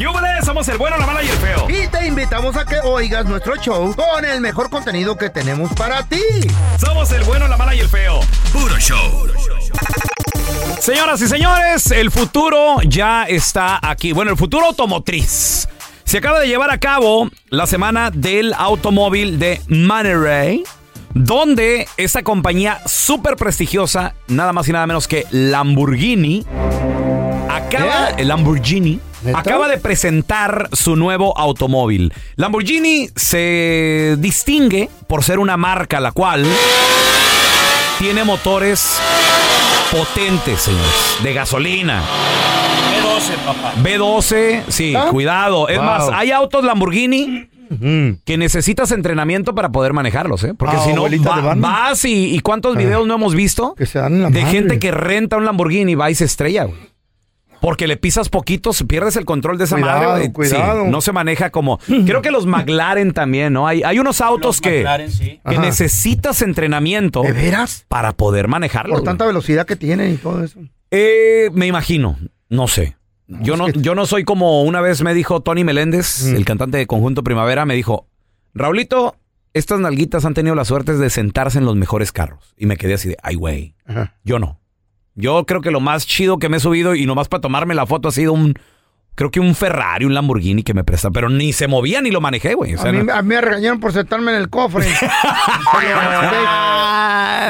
¡Yúbales! Somos el bueno, la mala y el feo. Y te invitamos a que oigas nuestro show con el mejor contenido que tenemos para ti. Somos el bueno, la mala y el feo. Puro show. Señoras y señores, el futuro ya está aquí. Bueno, el futuro automotriz. Se acaba de llevar a cabo la semana del automóvil de Monterey, donde esta compañía súper prestigiosa, nada más y nada menos que Lamborghini, acaba, ¿Qué? el Lamborghini, ¿Neta? acaba de presentar su nuevo automóvil. Lamborghini se distingue por ser una marca la cual tiene motores potentes, señores, de gasolina. B12, papá. B12, sí, ¿Ah? cuidado. Es Wow. más, hay autos Lamborghini que necesitas entrenamiento para poder manejarlos, ¿eh? Porque Ah, si no, va- vas y, y cuántos videos no hemos visto Que se dan en la de madre. gente que renta un Lamborghini, va y se estrella, güey. Porque le pisas poquitos, pierdes el control de esa Cuidado, madre, cuidado. Sí, no se maneja como. Creo que los McLaren también, ¿no? Hay, hay unos autos Los que, McLaren, sí. que Ajá. necesitas entrenamiento ¿De veras? para poder manejarlo. Por tanta velocidad que tienen y todo eso. Eh, me imagino, no sé. Yo no, que- yo no soy como una vez me dijo Tony Meléndez, Mm. el cantante de Conjunto Primavera, me dijo, Raulito, estas nalguitas han tenido la suerte de sentarse en los mejores carros. Y me quedé así de, ay, güey, yo no. Yo creo que lo más chido que me he subido y nomás para tomarme la foto ha sido un, creo que un Ferrari, un Lamborghini que me prestan, pero ni se movía ni lo manejé, güey. O sea, a, mí, no- a mí me regañaron por sentarme en el cofre.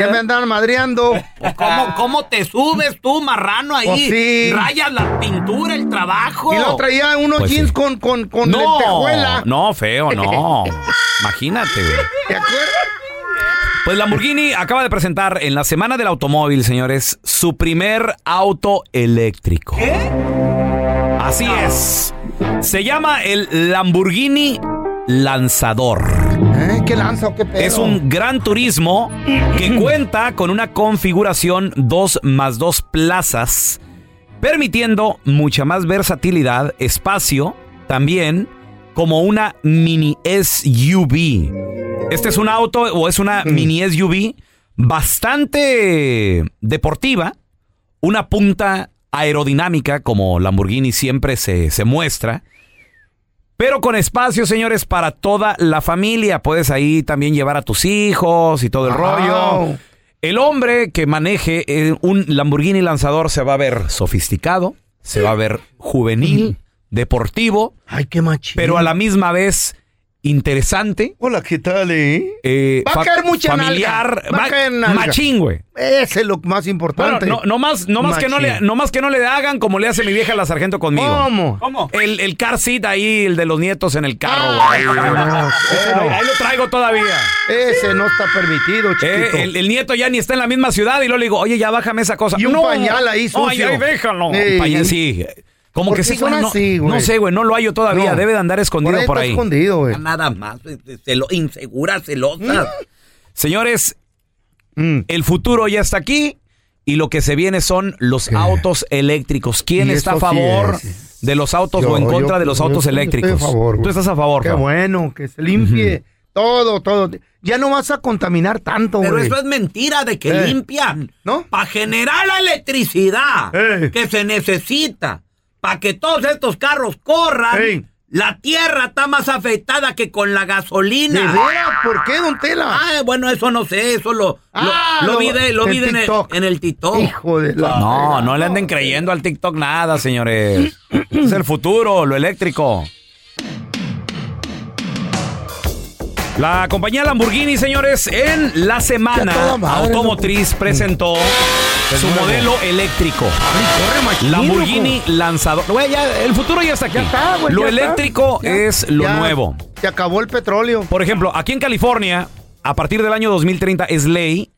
ya me andaban madreando. ¿Cómo, ¿Cómo te subes tú, marrano, ahí? Pues sí. Rayas la pintura, el trabajo. Y luego traía unos Pues jeans sí. con, con, con no, lentejuela. no, feo, no. Imagínate, güey. ¿Te acuerdas? Pues Lamborghini acaba de presentar en la Semana del Automóvil, señores, su primer auto eléctrico. Así es. Se llama el Lamborghini Lanzador. ¿Eh? ¿Qué lanza o qué pedo? Es un gran turismo que cuenta con una configuración 2 más 2 plazas, permitiendo mucha más versatilidad, espacio, también como una mini SUV. Este es un auto o es una mini SUV bastante deportiva, una punta aerodinámica como Lamborghini siempre se, se muestra. Pero con espacio, señores, para toda la familia. Puedes ahí también llevar a tus hijos y todo el Wow. rollo. El hombre que maneje eh, un Lamborghini lanzador se va a ver sofisticado, se va a ver juvenil, deportivo, Ay, qué machín. pero a la misma vez interesante. Hola, ¿qué tal, eh? eh, Va a caer mucha familiar, nalga. Va a caer nalga. machín, güey. Ese es lo más Bueno, importante. no, no más, no más que no le, no más que no le hagan como le hace mi vieja la sargento conmigo. ¿Cómo? ¿Cómo? El, el car seat ahí, el de los nietos en el carro, Ay, güey. no, ese Ahí, no. ahí lo traigo todavía. Ese no está permitido, chiquito. Eh, el, el nieto ya ni está en la misma ciudad y luego le digo, oye, ya bájame esa cosa. Y un No. pañal ahí Ay, sucio. ay, déjalo. Sí. Pañal, sí. Como ¿Por que sí, no, así, no sé, güey, no lo hallo todavía. No. Debe de andar escondido por ahí por ahí. escondido, güey. Nada más. Celo, insegura, celosa. Señores, Mm. el futuro ya está aquí y lo que se viene son los autos eléctricos. ¿Quién está a sí favor es. de los autos Yo- o en yo- contra de los yo autos eléctricos? estoy a favor, güey. Tú estás a favor, Qué bueno, que se limpie todo, todo. Ya no vas a contaminar tanto, güey. Pero eso es mentira de que Eh. limpian. ¿No? Para generar la electricidad Eh. que se necesita. Para que todos estos carros corran. La tierra está más afectada que con la ¿De gasolina. veras? ¿Por qué, don Tela? Ah, bueno, eso no sé, eso lo, lo- Ah, lo, lo- vi, de- lo en vi de en, el, TikTok. en el TikTok. Hijo de la... No, no le anden creyendo al TikTok nada, señores. es el futuro, lo eléctrico. La compañía Lamborghini, señores, en la semana automotriz presentó su nuevo. modelo eléctrico. Ay, corre machín, Lamborghini lanzador. Güey, ya, el futuro ya está aquí. Ya está, güey, lo ya eléctrico es lo ya nuevo. Se acabó el petróleo. Por ejemplo, aquí en California, a partir del año 2030 es ley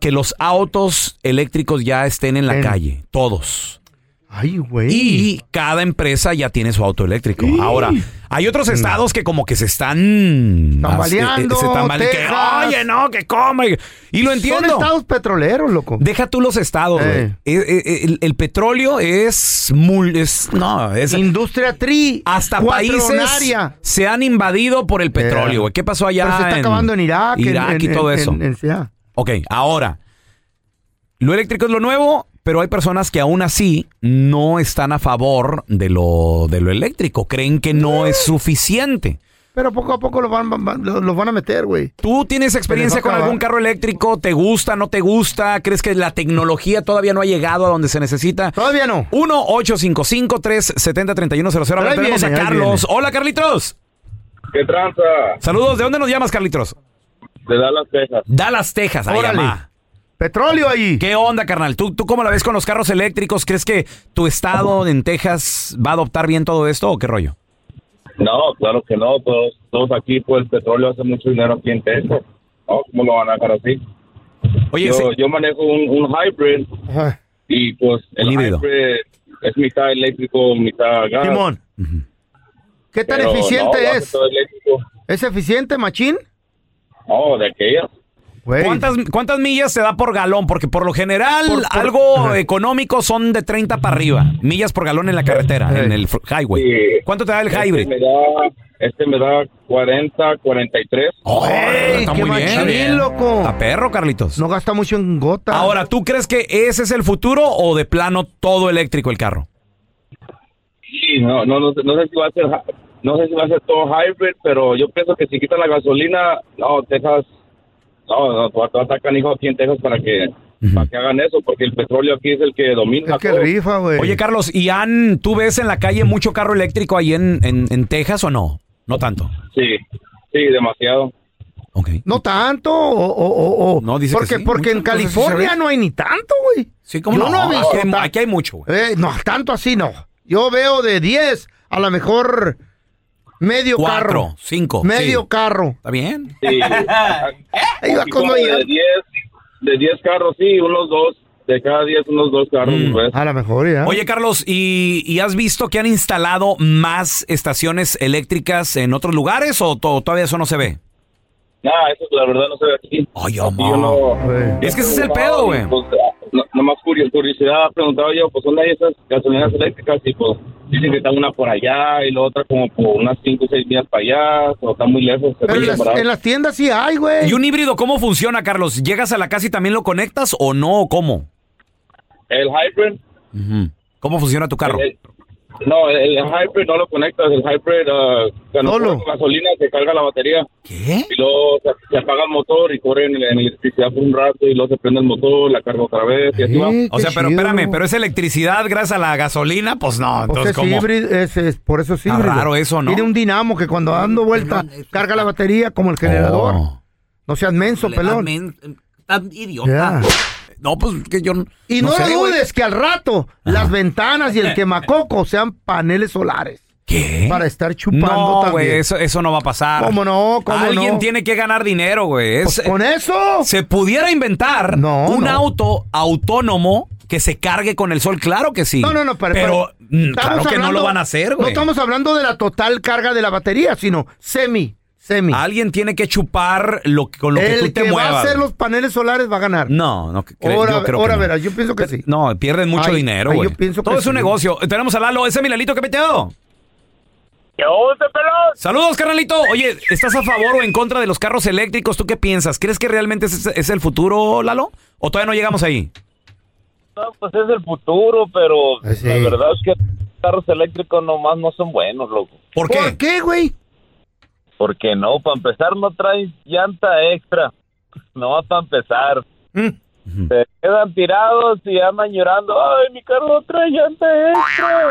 que los autos eléctricos ya estén en la calle, todos. Ay, güey. Y cada empresa ya tiene su auto eléctrico. Ahora, hay otros estados que como que se están... Tambaleando, eh, se tambale- que. Oye, no, que come. Y lo Son entiendo. estados petroleros, loco. Deja tú los estados, güey. Eh. Eh, eh, El, el petróleo es... es no, es... Industria tri. Hasta países se han invadido por el petróleo, Eh. güey. ¿Qué pasó allá Pero se está acabando en Irak. en- Irak y todo en- eso. Ok, ahora. Lo eléctrico es lo nuevo, pero hay personas que aún así no están a favor de lo, de lo eléctrico, creen que no es suficiente. Pero poco a poco los van, van- van- los los van a meter, güey. ¿Tú tienes experiencia con algún carro eléctrico? ¿Te gusta, no te gusta? ¿Crees que la tecnología todavía no ha llegado a donde se necesita? Todavía no. 1-855-370-3100. A ver, Ahí tenemos viene, a Carlos. Hola, Carlitos. ¿Qué tranza? Saludos. ¿De dónde nos llamas, Carlitos? De Dallas, Texas. Dallas, Texas. Ahí Órale. Petróleo ahí. ¿Qué onda, carnal? ¿Tú, ¿Tú cómo la ves con los carros eléctricos? ¿Crees que tu estado en Texas va a adoptar bien todo esto o qué rollo? No, claro que no. Todos, todos aquí, pues el petróleo hace mucho dinero aquí en Texas. No, ¿Cómo lo van a dejar así? Oye, Yo, sí. yo manejo un, un hybrid Ajá. y pues el Híbrido. hybrid es mitad eléctrico, mitad gas. Simón. ¿Qué tan Pero eficiente no, es? ¿Es eficiente, machín? No, de aquella. ¿Cuántas, ¿Cuántas millas te da por galón? Porque por lo general Por- por- algo Ajá. económico son de 30 para arriba. Millas por galón en la carretera, en el highway. Sí. ¿Cuánto te da el Este hybrid? me da, este me da 40, 43. Oh, Ey, está qué muy bien. machín, loco. A perro, Carlitos. No gasta mucho en gota. Ahora, ¿tú crees que ese es el futuro o de plano todo eléctrico el carro? Sí, no, no, no, sé- no sé si va a ser, no sé si va a ser todo hybrid, pero yo pienso que si quitan la gasolina, no, Texas, no, no, va va a estar canijo aquí en Texas para que, para que hagan eso, porque el petróleo aquí es el que domina. Es que todo. rifa, güey. Oye, Carlos, ¿y han, tú ves en la calle mucho carro eléctrico ahí en, en, en Texas o no? No tanto. Sí, sí, demasiado. Ok. No tanto, o, o, o- o- No, dice que porque, sí, porque en sí California no hay ni tanto, güey. Sí, ¿cómo Yo no? no he visto Aquí hay- aquí hay mucho, güey. Eh, no, tanto así no. Yo veo de 10 a lo mejor medio Cuatro, carro. cinco. Medio sí. carro. ¿Está bien? Sí. Ahí va ya. de 10, de 10 carros, sí, unos dos, de cada 10, unos dos carros. Mm. pues. A lo mejor ya. Oye, Carlos, ¿y, y has visto que han instalado más estaciones eléctricas en otros lugares o to- todavía eso no se ve? Nah, eso la verdad no se ve aquí. Ay, amor. yo no-. Es que ese es el pedo, güey. Pues, no, nomás curio- curiosidad, preguntaba yo, pues ¿dónde hay esas gasolineras eléctricas? Y pues dicen que está una por allá y la otra como por unas 5 o 6 días para allá, o está muy lejos. Pero en las, separado. en las tiendas sí hay, güey. ¿Y un híbrido cómo funciona, Carlos? ¿Llegas a la casa y también lo conectas o no? ¿O ¿Cómo? El hybrid. ¿Cómo funciona tu carro? el- no, el, el hybrid no lo conectas, el hybrid, uh, cuando Solo. pones gasolina se carga la batería ¿Qué? y luego se, se apaga el motor y corre en, en electricidad por un rato y luego se prende el motor, la carga otra vez y así va. O sea, pero chido. espérame, ¿pero es electricidad gracias a la gasolina? Pues no, Pues entonces es ¿cómo? híbrido, es, es- por eso es híbrido. raro eso, ¿no? Tiene un dinamo que cuando dando vuelta carga la batería como el generador. Oh. No seas menso, pelón. Estás idiota. Ya. No, pues que yo... Y no, sé, güey. dudes que al rato las ventanas y el quemacoco sean paneles solares. ¿Qué? Para estar chupando No, también. güey, eso, eso no va a pasar. ¿Cómo no? ¿Cómo Alguien no? tiene que ganar dinero, güey. Es- Pues con eso. Se pudiera inventar No, un no. auto autónomo que se cargue con el sol, claro que sí. No, no, no, pero, pero, mm, claro que no lo van a hacer, No güey. estamos hablando de la total carga de la batería, sino semi, semi. Alguien tiene que chupar lo que, con lo que el tú te que muevas. va a hacer los paneles solares va a ganar. No, no, cre- Ahora, yo creo ahora que no. verás, yo pienso que sí. No, pierden mucho Ay, dinero, ay, güey. yo pienso Todo que es un sí. negocio. Tenemos a Lalo, ese Milalito que peteo. ¿Qué onda, pelón? Saludos, carnalito. Oye, ¿estás a favor o en contra de los carros eléctricos? ¿Tú qué piensas? ¿Crees que realmente es, es el futuro, Lalo? ¿O todavía no llegamos ahí? No, pues es el futuro, pero sí. la verdad es que los carros eléctricos nomás no son buenos, loco. ¿Por qué? ¿Por qué, güey? Porque no, para empezar no traen llanta extra. No va para empezar. Mm. Se quedan tirados y andan llorando. Ay, mi carro no trae llanta extra.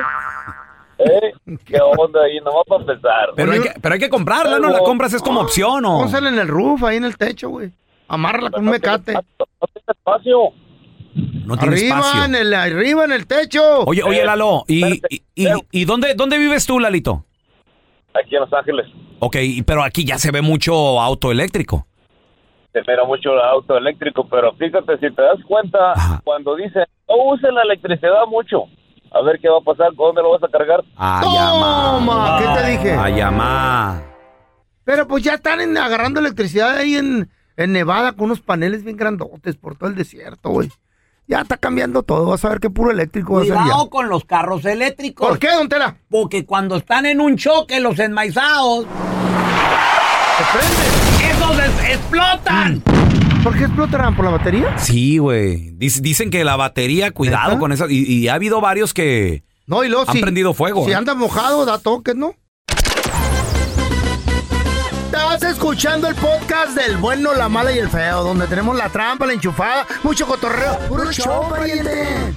¿Eh? ¿Qué onda ahí? No va para empezar. Pero hay, que, pero hay que comprarla, ¿no? La compras es como opción, ¿o? Pónsela en el roof, ahí en el techo, güey. Amárrala con un mecate. No tiene espacio. No tiene Arriba espacio. en el, arriba en el techo. Oye, oye, Eh, Lalo, ¿y, y, y- y dónde, dónde vives tú, Lalito? Aquí en Los Ángeles. Ok, y- pero aquí ya se ve mucho auto eléctrico. se mira mucho auto eléctrico, pero fíjate, si te das cuenta, Ajá. cuando dicen, no usen la electricidad mucho, a ver qué va a pasar, ¿dónde lo vas a cargar? Toma, ¿qué te dije? Ay, amá. Pero pues ya están en- agarrando electricidad ahí en, en Nevada con unos paneles bien grandotes por todo el desierto, güey. Ya está cambiando todo. Vas a ver qué puro eléctrico va a ser Cuidado ya. con los carros eléctricos. ¿Por qué, don Tela? Porque cuando están en un choque, los enmaizados, Se esos es- explotan. ¿Por qué explotarán? ¿Por la batería? Sí, güey. Dic- Dicen que la batería, cuidado con esa. Y, y ha habido varios que No, y luego han si, prendido fuego. si ¿eh? anda mojado, da toques, ¿no? Estás escuchando el podcast del bueno, la mala y el feo, donde tenemos la trampa, la enchufada, mucho cotorreo. ¡Puro show, pariente!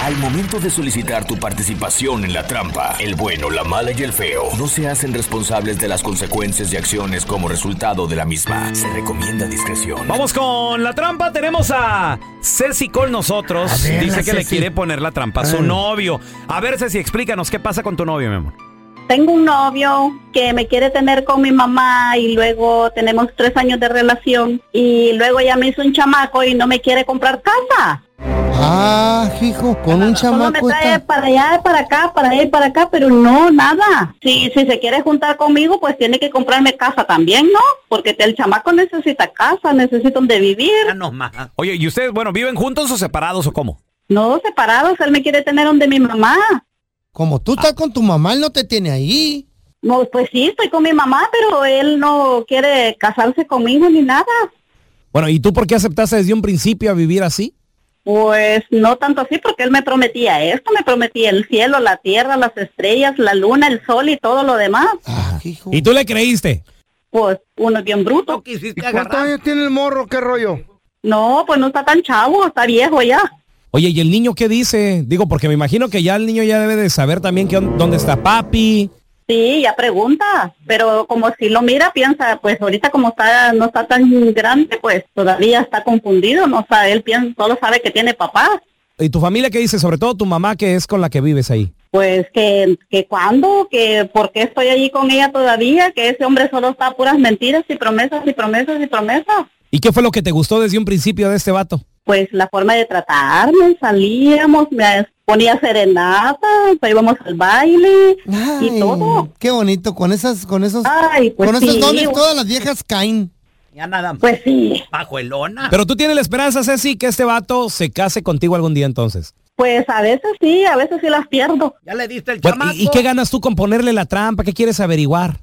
Al momento de solicitar tu participación en la trampa, el bueno, la mala y el feo no se hacen responsables de las consecuencias y acciones como resultado de la misma. Se recomienda discreción. Vamos con la trampa. Tenemos a Ceci con nosotros. Ver, Dice que le Ceci. quiere poner la trampa a su Ay. novio. A ver, Ceci, explícanos qué pasa con tu novio, mi amor. Tengo un novio que me quiere tener con mi mamá y luego tenemos tres años de relación y luego ya me hizo un chamaco y no me quiere comprar casa. Ah, hijo, con un Solo me chamaco trae está... para allá, para acá, para allá y para acá, pero no, nada. Si, si se quiere juntar conmigo, pues tiene que comprarme casa también, ¿no? Porque el chamaco necesita casa, necesita donde vivir. Ya no más. Oye, ¿y ustedes, bueno, viven juntos o separados o cómo? No, separados, él me quiere tener donde mi mamá. Como tú estás con tu mamá, él no te tiene ahí. No, pues sí, estoy con mi mamá, pero él no quiere casarse conmigo ni nada. Bueno, ¿y tú por qué aceptaste desde un principio a vivir así? Pues no tanto así, porque él me prometía esto, me prometía el cielo, la tierra, las estrellas, la luna, el sol y todo lo demás. Ah, hijo. ¿Y tú le creíste? Pues uno es bien bruto. ¿Tú quisiste ¿Y cuántos agarrar? años tiene el morro? ¿Qué rollo? No, pues no está tan chavo, está viejo ya. Oye, ¿y el niño qué dice? Digo, porque me imagino que ya el niño ya debe de saber también que, dónde está papi. Sí, ya pregunta, pero como si lo mira, piensa, pues ahorita como está, no está tan grande, pues todavía está confundido, no sabe, él piensa, solo sabe que tiene papá. ¿Y tu familia qué dice? Sobre todo tu mamá, que es con la que vives ahí. Pues que, que cuándo, que por qué estoy allí con ella todavía, que ese hombre solo está a puras mentiras y promesas y promesas y promesas. ¿Y qué fue lo que te gustó desde un principio de este vato? Pues la forma de tratarme, salíamos, me ponía serenata, pues íbamos al baile y todo. Qué bonito, con esas, con esos, Ay, pues con esos sí, dones todas las viejas caen. Ya nada más. pues sí, Pajuelona. Pero tú tienes la esperanza, Ceci, que este vato se case contigo algún día entonces. pues a veces sí, a veces sí las pierdo. Ya le diste el Bueno, chamaco. ¿y, y qué ganas tú con ponerle la trampa? ¿Qué quieres averiguar?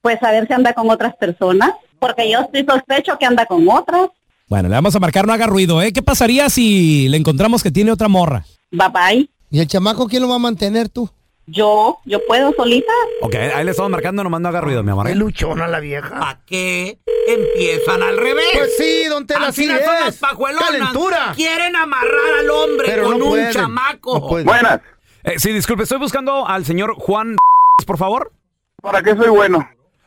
Pues a ver si anda con otras personas, porque yo estoy sospecho que anda con otras. Bueno, le vamos a marcar, no haga ruido, ¿eh? ¿Qué pasaría si le encontramos que tiene otra morra? Bye bye. ¿Y el chamaco quién lo va a mantener tú? Yo, yo puedo solita. Ok, ahí le estamos marcando, nomás no haga ruido, mi amor. ¿eh? Qué luchona la vieja. ¿Para qué empiezan al revés? Pues sí, don Tela, Así sí no son las es. pajuelonas. Calentura. Quieren amarrar al hombre Pero con no un pueden, chamaco. no. Buenas. Eh, sí, disculpe, estoy buscando al señor Juan, por favor. ¿Para qué soy bueno?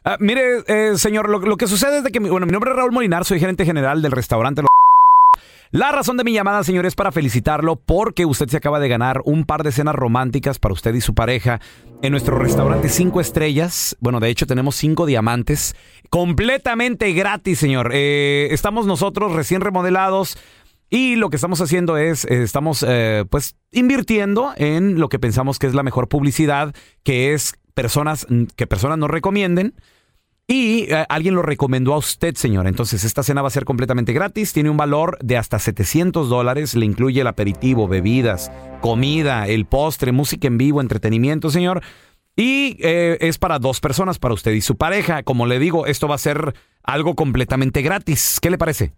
Ah, mire, eh, señor, lo, que sucede es de que, mi- bueno, mi nombre es Raúl Molinar, soy gerente general del restaurante Los La razón de mi llamada, señor, es para felicitarlo porque usted se acaba de ganar un par de cenas románticas para usted y su pareja en nuestro restaurante cinco estrellas. Bueno, de hecho tenemos cinco diamantes completamente gratis, señor. Eh, estamos nosotros recién remodelados. Y lo que estamos haciendo es, eh, estamos pues invirtiendo en lo que pensamos que es la mejor publicidad, que es personas que personas nos recomienden. Y eh, alguien lo recomendó a usted, señor. Entonces, esta cena va a ser completamente gratis. Tiene un valor de hasta 700 dólares. Le incluye el aperitivo, bebidas, comida, el postre, música en vivo, entretenimiento, señor. Y eh, es para dos personas, para usted y su pareja. Como le digo, esto va a ser algo completamente gratis. ¿Qué le parece?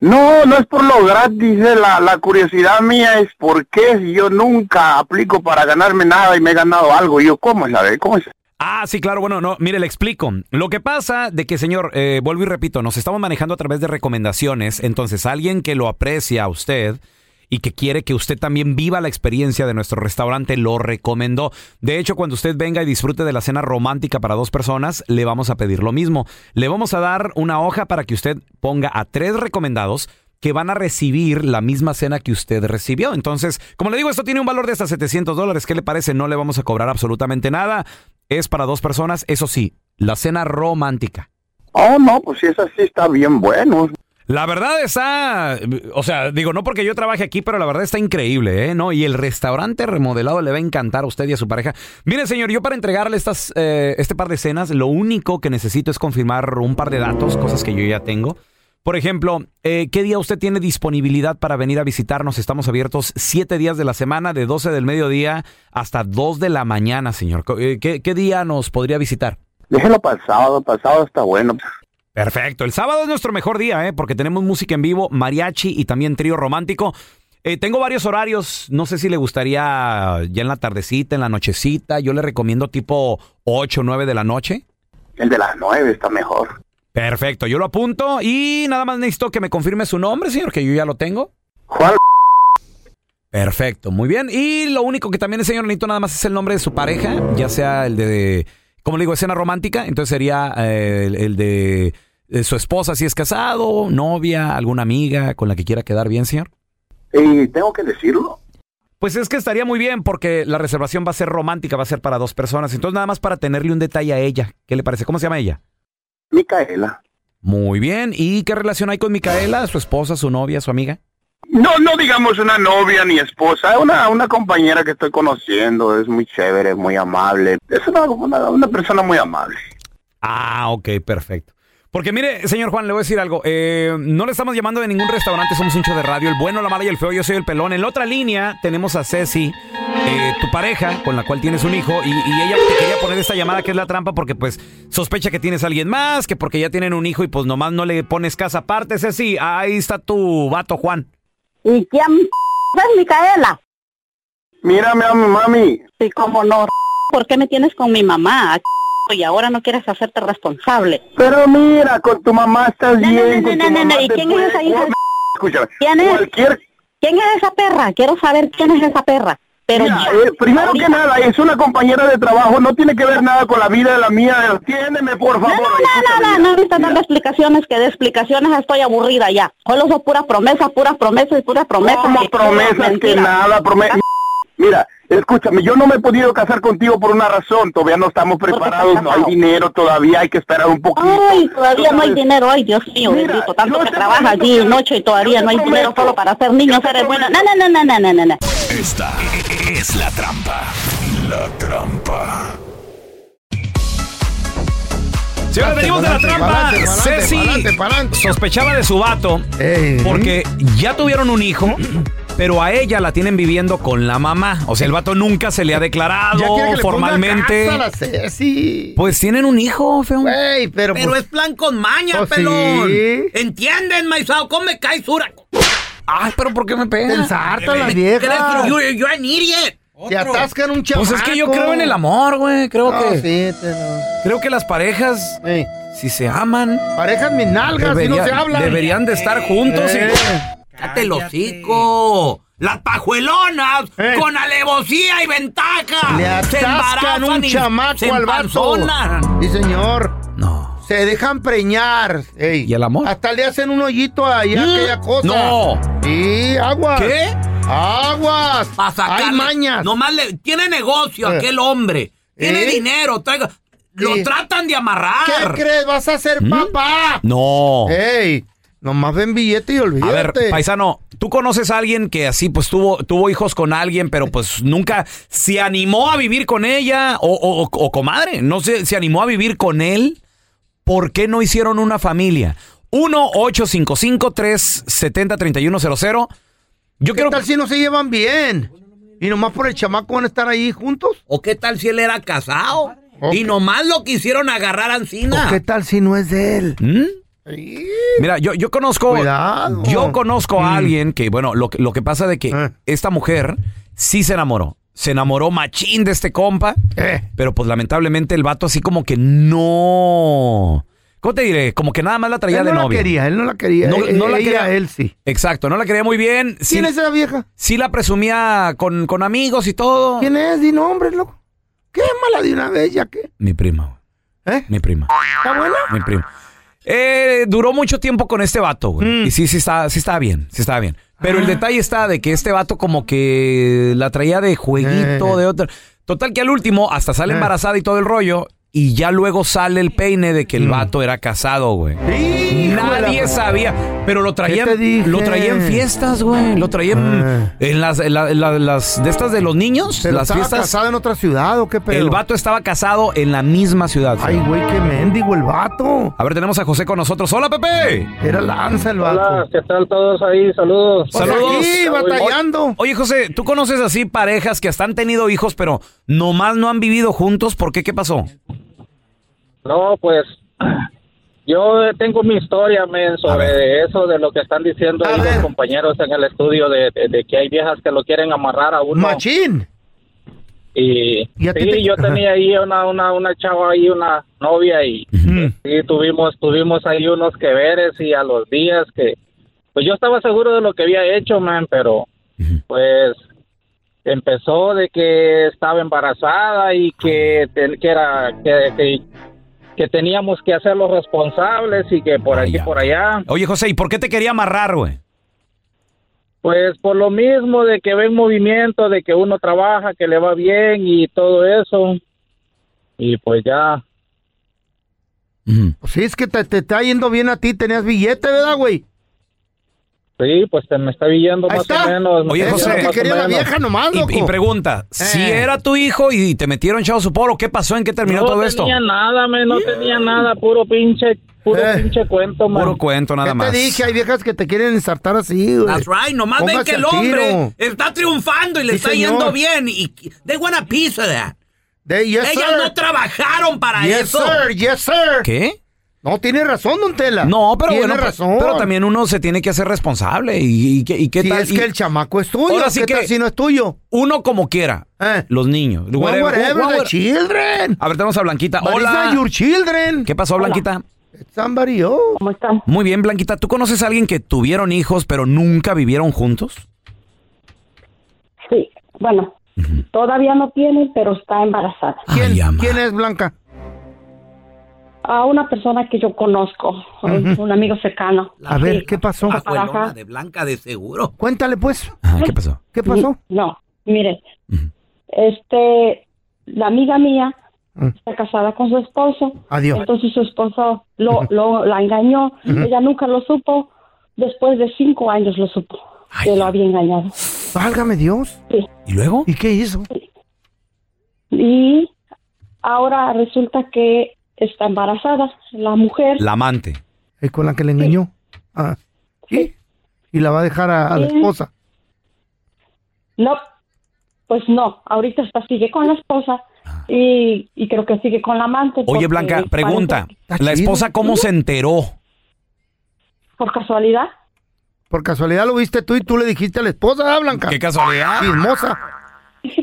No, no es por lo gratis. eh, La, la curiosidad mía es por qué si yo nunca aplico para ganarme nada y me he ganado algo. Yo, ¿cómo es la de? ¿Cómo es? Ah, sí, claro. Bueno, no, mire, le explico. Lo que pasa de que, señor, eh, vuelvo y repito, nos estamos manejando a través de recomendaciones. Entonces, alguien que lo aprecia a usted y que quiere que usted también viva la experiencia de nuestro restaurante lo recomendó. De hecho, cuando usted venga y disfrute de la cena romántica para dos personas, le vamos a pedir lo mismo. Le vamos a dar una hoja para que usted ponga a tres recomendados que van a recibir la misma cena que usted recibió. Entonces, como le digo, esto tiene un valor de hasta 700 dólares. ¿Qué le parece? No le vamos a cobrar absolutamente nada. Es para dos personas. Eso sí, la cena romántica. Oh, no, pues si es así está bien bueno. La verdad está, o sea, digo, no porque yo trabaje aquí, pero la verdad está increíble, ¿eh? ¿No? Y el restaurante remodelado le va a encantar a usted y a su pareja. Mire, señor, yo para entregarle estas, eh, este par de cenas, lo único que necesito es confirmar un par de datos, cosas que yo ya tengo. Por ejemplo, eh, ¿qué día usted tiene disponibilidad para venir a visitarnos? Estamos abiertos siete días de la semana, de 12 del mediodía hasta 2 de la mañana, señor. Eh, ¿Qué, qué día nos podría visitar? Déjelo para el sábado, para el sábado está bueno. Perfecto. El sábado es nuestro mejor día, ¿eh? Porque tenemos música en vivo, mariachi y también trío romántico. Eh, tengo varios horarios. No sé si le gustaría ya en la tardecita, en la nochecita. Yo le recomiendo tipo 8 o 9 de la noche. El de las nueve está mejor. Perfecto, yo lo apunto y nada más necesito que me confirme su nombre, señor, que yo ya lo tengo. Juan. Perfecto, muy bien. Y lo único que también el señor necesito nada más es el nombre de su pareja, ya sea el de, como le digo, escena romántica, entonces sería eh, el, el de, de su esposa si es casado, novia, alguna amiga con la que quiera quedar bien, señor. Y tengo que decirlo. Pues es que estaría muy bien porque la reservación va a ser romántica, va a ser para dos personas. Entonces nada más para tenerle un detalle a ella. ¿Qué le parece? ¿Cómo se llama ella? Micaela. Muy bien. ¿Y qué relación hay con Micaela? ¿Su esposa, su novia, su amiga? No, no digamos una novia ni esposa, una, una compañera que estoy conociendo, es muy chévere, muy amable, es una, una, una persona muy amable. Ah, ok, perfecto. Porque mire, señor Juan, le voy a decir algo. Eh, no le estamos llamando de ningún restaurante, somos un show de radio. El bueno, la mala y el feo, yo soy el pelón. En la otra línea tenemos a Ceci, eh, tu pareja, con la cual tienes un hijo. Y, y ella te quería poner esta llamada que es la trampa porque pues sospecha que tienes a alguien más, que porque ya tienen un hijo y pues nomás no le pones casa aparte. Ceci, ahí está tu vato Juan. ¿Y quién es Micaela? Mírame a mi mami. Sí, cómo no. ¿Por qué me tienes con mi mamá? Y ahora no quieres hacerte responsable. Pero mira, con tu mamá estás No, no, bien. no, con no, no, no, mamá ¿y quién es esa hija? Escúchame, ¿Quién es? cualquier... ¿Quién es esa perra? Quiero saber quién es esa perra. Pero Mira, ya, eh, primero ahorita- que nada, es una compañera de trabajo, no tiene que ver nada con la vida de la mía. Entiéndeme, por No, favor. no, no, no, no, no, ahorita dando explicaciones, que de explicaciones estoy aburrida ya. Solo son puras promesas, puras promesas y puras promesas. Como promesas que nada, promesas. Mira, escúchame, yo no me he podido casar contigo por una razón, todavía no estamos preparados, no hay dinero todavía, hay que esperar un poquito. Ay, todavía no hay dinero, ay Dios mío, Mira, bendito, tanto que te trabajas prometo día y noche y todavía no hay dinero solo para ser niños, eres buena. No, no, no, no, no, no, no. Esta es la trampa. La trampa. Señores, venimos de la trampa. Ceci sospechaba de su vato porque ya tuvieron un hijo, pero a ella la tienen viviendo con la mamá. O sea, el vato nunca se le ha declarado que le ponga formalmente. casa a la Ceci. Pues tienen un hijo, feo. Güey, pero, Pero pues, es plan con maña, Pues pelón. sí. ¿Entienden, maizao? ¿Cómo me caes dura? Ay, pero ¿por qué me te pega? ensartan las ¿Crees viejas. que you're, you're an idiot? Te atascan un chamaco. Pues es que yo creo en el amor, güey. Creo No, que sí, te- creo que las parejas, Ey, si se aman, Parejas mis nalgas, si no se hablan. deberían de estar juntos. y- Eh. Cállate el hocico. Las pajuelonas Eh. con alevosía y ventaja Le se atascan embarazan un y chamaco se al vato. Sí, señor. No. Se dejan preñar. Ey. ¿Y el amor? Hasta le hacen un hoyito ahí, Mm. aquella cosa. No. Sí, aguas. ¿Qué? Aguas. Hay mañas. Nomás le, tiene negocio Eh. aquel hombre. Tiene ¿Eh? dinero. traiga- lo tratan de ¿Qué amarrar. crees? ¿Vas a ser papá? ¿Mm? No. Ey, nomás ven billete y A ver, olvídate. paisano, ¿tú conoces a alguien que así pues tuvo, tuvo hijos con alguien, pero pues nunca se animó a vivir con ella o, o- o comadre? No sé, se animó a vivir con él. ¿Por qué no hicieron una familia? 1-855-370-3100. Yo ¿Qué quiero... tal si no se llevan bien? Y nomás por el chamaco van a estar ahí juntos. ¿O qué tal si él era casado? Y nomás lo quisieron agarrar a ¿O Ancina. qué tal si no es de él? ¿Mm? Sí. Mira, yo, yo conozco. Cuidado. Yo conozco a Mm. alguien que, bueno, lo, que- lo que pasa de que Eh. esta mujer sí se enamoró. Se enamoró machín de este compa. Eh, Pero pues lamentablemente el vato así como que no. ¿Cómo te diré? Como que nada más la traía él de no novia. la quería, él no la quería. No- Eh, no la ella, quería. él sí. Exacto, no la quería muy bien. Sí, ¿Quién es esa vieja? sí la presumía con, con amigos y todo. ¿Quién es? Di nombre, loco. Quémala de una vez, ya que. Mi prima. ¿Eh? Mi prima. ¿Está buena? Mi prima. Eh, duró mucho tiempo con este vato, güey. Mm. Y sí, sí está, sí estaba bien, sí estaba bien. Pero el Ah. detalle está de que este vato como que la traía de jueguito, Eh. de otro. Total que al último hasta sale Eh. embarazada y todo el rollo. Y ya luego sale el peine de que el Mm. vato era casado, güey. Nadie sabía, pero lo traían, te dije? lo traían en fiestas, güey. Lo traían Ah. en las, en la- en la- las de estas de los niños, ¿Pero las estaba fiestas. casado en otra ciudad o qué pedo? El vato estaba casado en la misma ciudad. Ay, güey, qué mendigo el vato. A ver, tenemos a José con nosotros. Hola, Pepe. Era lanza el vato. Hola, ¿qué tal todos ahí? Saludos. Saludos. aquí, batallando. Oye, José, ¿tú conoces así parejas que hasta han tenido hijos, pero nomás no han vivido juntos? ¿Por qué? ¿Qué pasó? No, pues yo tengo mi historia, men, sobre eso, de lo que están diciendo ahí los compañeros en el estudio, de, de- de que hay viejas que lo quieren amarrar a uno. Machín. Y, ¿Y sí, te- yo tenía ahí una, una, una chava ahí, una novia, y sí, tuvimos, tuvimos ahí unos que veres y a los días que, pues yo estaba seguro de lo que había hecho, man, pero pues empezó de que estaba embarazada y que, que era, que, que, que teníamos que hacerlos responsables y que por aquí, por allá. Oye, José, ¿y por qué te quería amarrar, güey? Pues por lo mismo de que ven movimiento, de que uno trabaja, que le va bien y todo eso. Y pues ya. Pues sí, es que te, te está yendo bien a ti, tenías billete, ¿verdad, güey? Sí, pues te me está viendo Ahí más está. o menos. Oye, o José. Que quería la vieja nomás, Y, loco. y pregunta, si Eh. era tu hijo y te metieron chavo su polo, ¿qué pasó? ¿En qué terminó no todo esto? tenía nada, me, no tenía nada, puro pinche, puro Eh. pinche cuento, man. Puro cuento, nada ¿Qué más. te dije? Hay viejas que te quieren ensartar así, güey. That's right, nomás ven Póngase que el hombre está triunfando y le Sí, está señor. yendo bien y they want a piece of that. De- yes, Ellas sir. no trabajaron para Yes, eso. sir, yes, sir. ¿Qué? No, tiene razón, don Tela. No, pero tiene bueno, razón. pero también uno se tiene que hacer responsable. ¿Y, y qué- y qué Si tal? es Y que el chamaco es tuyo, Ahora sí ¿qué que- tal si no es tuyo? Uno como quiera. Eh. Los niños. No, whatever, the children. A ver, tenemos a Blanquita. But Hola. your children. ¿Qué pasó, Blanquita? It's somebody else. ¿Cómo están? Muy bien, Blanquita. ¿Tú conoces a alguien que tuvieron hijos pero nunca vivieron juntos? Sí, bueno, todavía no tiene, pero está embarazada. ¿Quién, ¿Quién es Blanca? A una persona que yo conozco, Ujú. un amigo cercano. A ver, ¿qué pasó? La de Blanca de seguro. Cuéntale, pues. ¿Qué pasó? ¿Qué pasó? No, mire, este, la amiga mía está casada con su esposo. Adiós. Entonces su esposo lo, lo- la engañó. Ella nunca lo supo. Después de cinco años lo supo. que lo había engañado. Válgame Dios. ¿Y luego? ¿Y qué hizo? Y ahora resulta que está embarazada la mujer. La amante. ¿Y con la que le engañó? Ah. ¿Y? ¿Y la va a dejar a, a la esposa? No, pues no. Ahorita está sigue con la esposa y, y creo que sigue con la amante. Oye, Blanca, pregunta. ¿La esposa cómo se enteró? Por casualidad. Por casualidad lo viste tú y tú le dijiste a la esposa, ¿ah, Blanca? ¿Qué casualidad? Chismosa.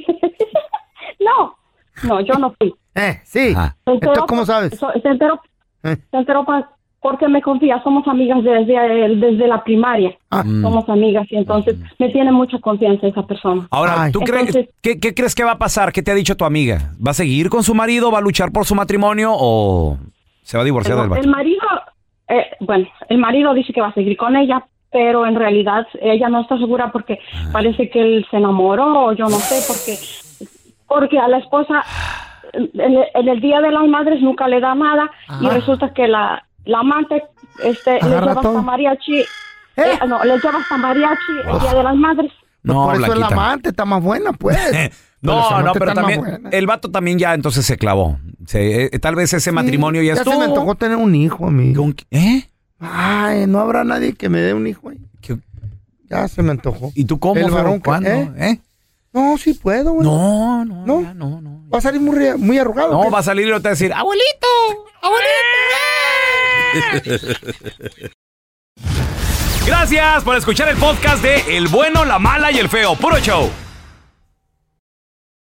No, no, yo no fui. Eh, sí. Entonces, ¿cómo por- sabes? so- Se enteró, Eh. se enteró pa- porque me confía. Somos amigas desde, desde la primaria. Ah. Somos amigas y entonces me tiene mucha confianza esa persona. Ahora, ¿tú crees, ¿qué, qué crees que va a pasar? ¿Qué te ha dicho tu amiga? ¿Va a seguir con su marido? ¿Va a luchar por su matrimonio? ¿O se va a divorciar del el marido, eh, bueno, el marido dice que va a seguir con ella, pero en realidad ella no está segura porque Ah. parece que él se enamoró o yo no sé porque porque a la esposa en, en el día de las madres nunca le da nada y resulta que la, la amante este le lleva todo. hasta mariachi eh, no, le lleva hasta mariachi el día de las madres No, Por eso es la Blanquita. amante, está más buena, pues. No, no, pero también el vato también ya entonces se clavó. Se- eh, tal vez ese matrimonio ya, ya estuvo. se me antojó tener un hijo a mí. ¿Eh? Ay, no habrá nadie que me dé un hijo ahí. Ya se me antojó. ¿Y tú cómo? El varón ¿Cuándo? ¿eh? ¿Eh? No, sí puedo, güey. No, no, no. no, no. Va a salir muy, re- muy arrugado. No, ¿qué? va a salir y te va a decir, abuelito, Gracias por escuchar el podcast de El bueno, la mala y el feo. Puro show.